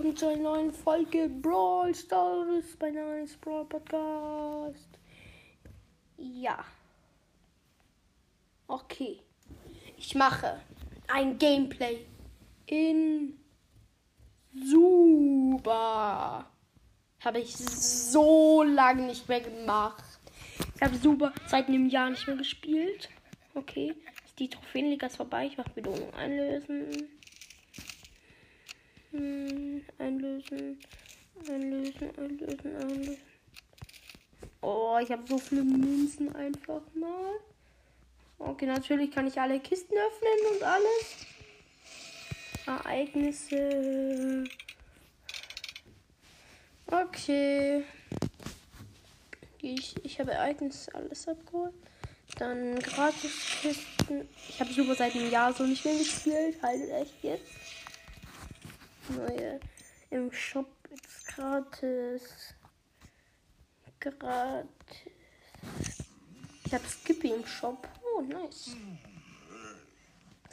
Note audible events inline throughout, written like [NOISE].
Willkommen zu einer neuen Folge Brawl Stars bei Nice Brawl Podcast. Ja. Okay. Ich mache ein Gameplay in Super. Habe ich so lange nicht mehr gemacht. Ich habe Super seit einem Jahr nicht mehr gespielt. Okay. Die Trophäenliga ist vorbei. Ich mache Belohnung einlösen. Einlösen. Einlösen, einlösen, einlösen. Oh, ich habe so viele Münzen einfach mal. Okay, natürlich kann ich alle Kisten öffnen und alles. Ereignisse. Okay. Ich, ich habe Ereignisse alles abgeholt. Dann Gratiskisten. Ich habe super seit einem Jahr so nicht mehr gespielt. Halt echt jetzt neue im Shop ist gratis. Gratis. Ich habe Skippy im Shop. Oh, nice.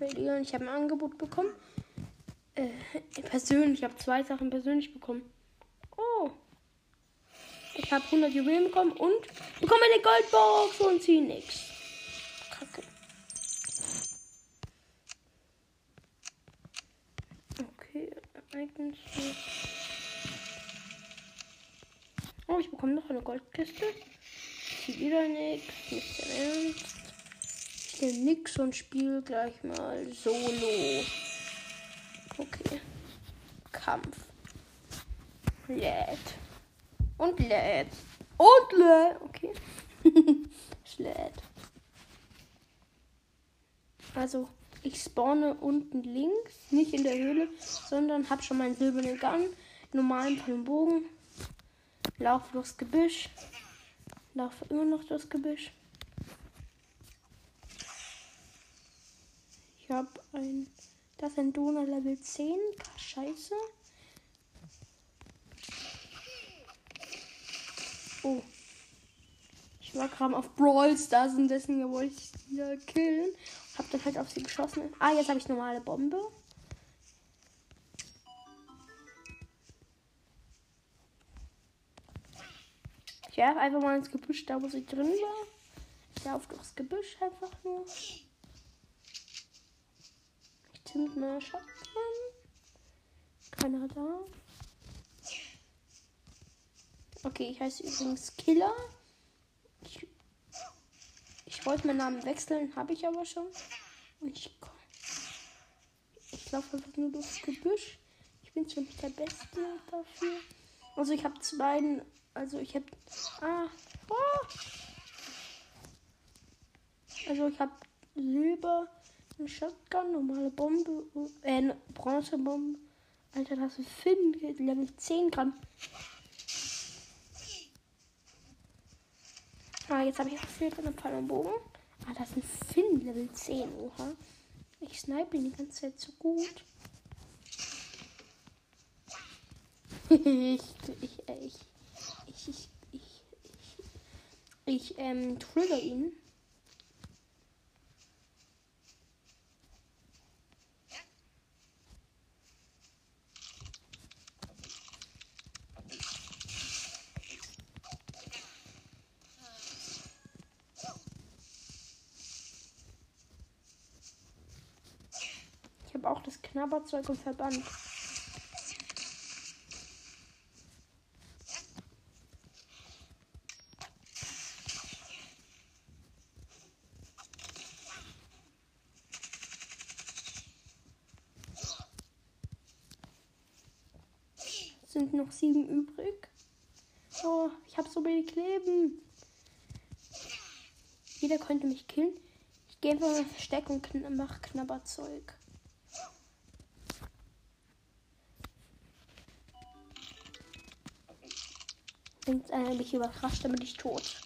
Ich habe ein Angebot bekommen. Äh, persönlich. Ich habe zwei Sachen persönlich bekommen. Oh. Ich habe 100 Juwelen bekommen und bekomme eine Goldbox und ziehe nichts. Kacke. Icons. Oh, ich bekomme noch eine Goldkiste. Sieht wieder nichts. Nicht der Ernst. Ich nehme nix und spiele gleich mal Solo. Okay. Kampf. Lädt. Und lädt. Und lädt. Okay. [LAUGHS] es. Also ich spawne unten links, nicht in der Höhle, sondern habe schon meinen silbernen Gang, normalen vollen Laufe durchs Gebüsch, laufe immer noch durchs Gebüsch. Ich habe ein, das ist ein Donner Level 10, scheiße. Oh. Ich war gerade auf Brawl Stars und deswegen wollte ich sie killen. Hab dann halt auf sie geschossen. Ah, jetzt habe ich normale Bombe. Ich werfe einfach mal ins Gebüsch, da wo sie drin war. Ich laufe durchs Gebüsch einfach nur. Ich zünd mal Shotgun. Keiner da. Okay, ich heiße übrigens Killer. Ich wollte meinen Namen wechseln, habe ich aber schon. Ich, ich laufe einfach nur durchs Gebüsch. Ich bin zwar nicht der Beste dafür. Also ich habe zwei, also ich habe, ah, oh. also ich habe Silber, eine Shotgun, normale Bombe, äh, eine Bronzebombe. Alter, das ist Finn, Level 10 Gramm. Ah, jetzt habe ich auch viel von einem Pfeil und Bogen. Ah, das ist ein Finn, Level 10. Oha. Ich snipe ihn die ganze Zeit so gut. Ich, ich, ich, ich, ich, ich, ich, ähm, trigger ihn. habe auch das Knabberzeug und Verband. Sind noch sieben übrig. Oh, ich habe so wenig Leben. Jeder könnte mich killen. Ich gehe einfach mal Versteck und kn mach Knabberzeug. Denkt einer mich überrascht, dann bin ich tot.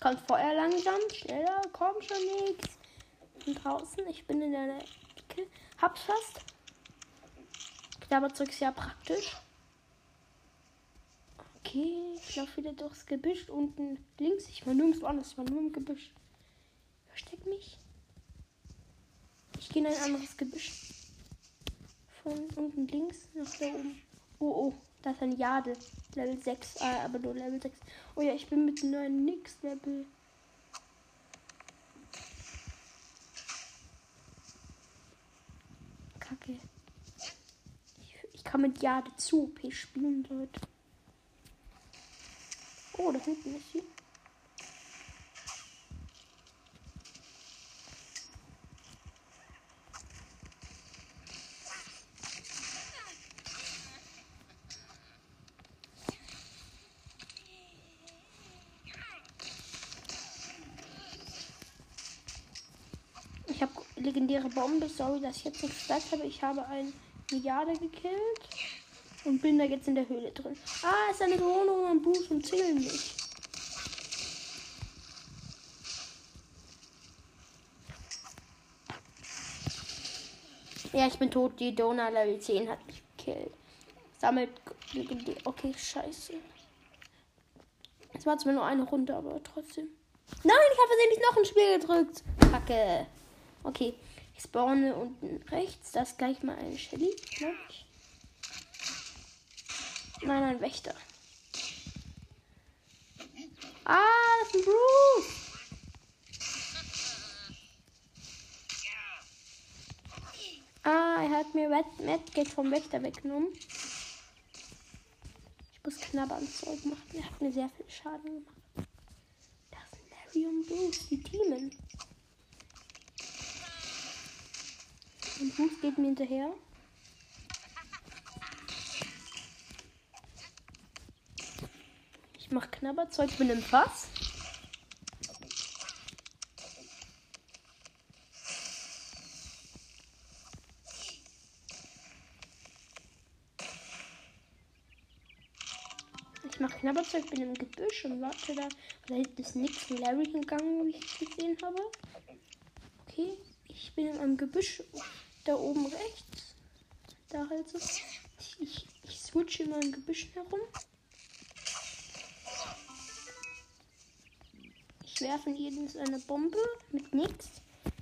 Kommt Feuer langsam, schneller, komm schon nichts. Bin draußen, ich bin in der Ecke. Hab's fast. Knabberzeug ist ja praktisch. Okay, ich laufe wieder durchs Gebüsch. Unten links. Ich war nirgendwo anders, ich war nur im Gebüsch. Versteck mich. Ich gehe in ein anderes Gebüsch. von unten links nach da oben. Oh, oh, da ist ein Jade. Level 6, äh, aber nur Level 6. Oh ja, ich bin mit einem Nix-Level. Kacke. Ich, ich kann mit Jade zu OP spielen, Leute. Oh, da hinten ist sie. Ich habe legendäre Bombe. Sorry, dass ich jetzt nichts gesagt habe. Ich habe eine Milliarde gekillt. Und bin da jetzt in der Höhle drin. Ah, ist eine Wohnung am Buch und zählen nicht. Ja, ich bin tot. Die Donau Level 10 hat mich gekillt. Sammelt. Okay, scheiße. Es war zwar nur eine Runde, aber trotzdem. Nein, ich habe versehentlich noch ein Spiel gedrückt. Kacke. Okay, ich spawne unten rechts. Das gleich mal eine Shelly, glaube. Nein, ein Wächter. Ah, das ist ein Bruce. Ah, er hat mir Medgate vom Wächter weggenommen. Ich muss knabbern Zeug machen. Er hat mir sehr viel Schaden gemacht. Das sind Larry und Bruce, die Teamen. Und Bruce geht mir hinterher. Mach Knabberzeug, bin im Fass. Ich mach Knabberzeug, bin im Gebüsch und warte da. Da hinten ist nichts von Larry gegangen, wie ich gesehen habe. Okay, ich bin in einem Gebüsch da oben rechts. Da halt so. Ich, ich switche in meinem Gebüsch herum. Ich werfe in jedes eine Bombe mit nix.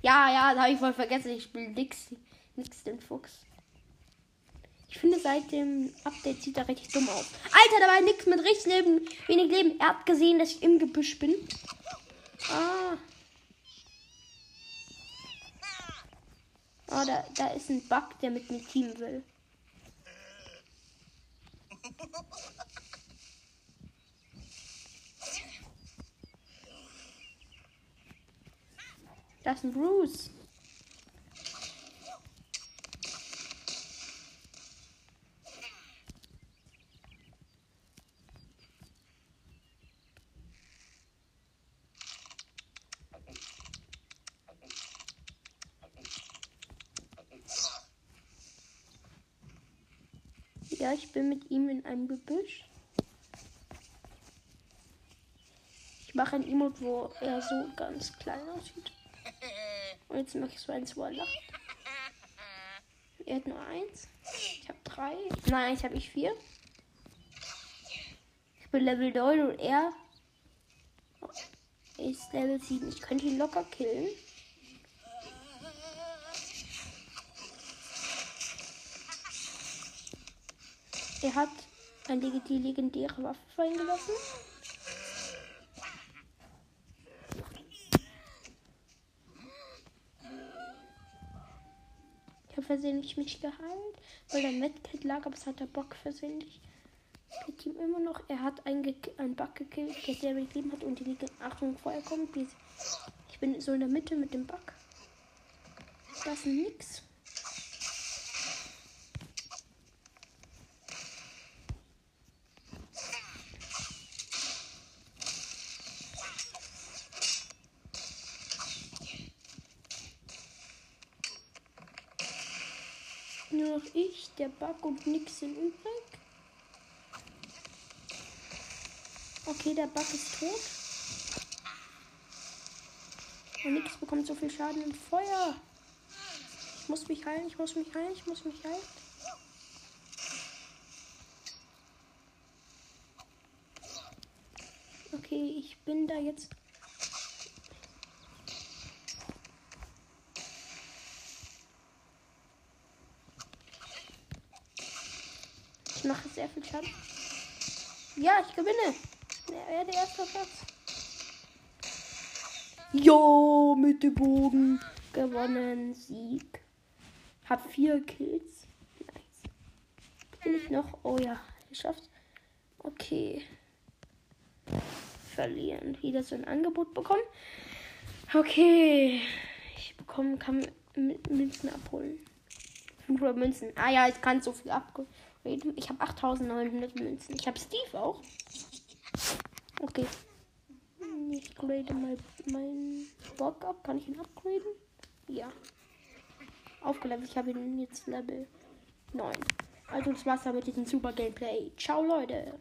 Ja, ja, da habe ich voll vergessen. Ich spiele nix. Nix den Fuchs. Ich finde, seit dem Update sieht er richtig dumm aus. Alter, da war nix mit richtig Leben, wenig Leben. Er hat gesehen, dass ich im Gebüsch bin. Ah. Oh, da, da ist ein Bug, der mit mir teamen will. Das ist ein Bruce. Ja, ich bin mit ihm in einem Gebüsch. Ich mache ein Emote, wo er so ganz klein aussieht. Und jetzt mache ich so eins, wo er hat nur eins. Ich habe drei. Nein, ich habe ich vier. Ich bin Level 9 und er ist Level 7. Ich könnte ihn locker killen. Er hat die legendäre Waffe fallen gelassen. Versehentlich mich geheilt, weil der Medkit lag, aber es hat der Bock versehentlich. Geht ihm immer noch. Er hat einen, einen Bug gekillt, der sehr wenig Leben hat und die liegen. Achtung, Feuer kommt. Ich bin so in der Mitte mit dem Bug. Das ist nix. Noch ich, der Bug und nix sind übrig. Okay, der Bug ist tot. Und nix bekommt so viel Schaden im Feuer. Ich muss mich heilen, ich muss mich heilen, ich muss mich heilen. Okay, ich bin da jetzt. Ich mache sehr viel Schaden. Ja, ich gewinne. Er werde erster Platz. Jo, mit dem Bogen gewonnen. Sieg. Hab vier Kills. Nice. Bin ich noch? Oh ja, geschafft. Okay. Verlieren. Wieder so ein Angebot bekommen. Okay. Ich bekomme, kann Münzen abholen. 500 Münzen. Ah ja, ich kann so viel upgraden. Ich habe 8900 Münzen. Ich habe Steve auch. Okay. Ich grade mal meinen Bock ab. Kann ich ihn upgraden? Ja. Aufgelevelt. Ich habe ihn jetzt Level 9. Also das war's mit diesem super Gameplay. Ciao, Leute.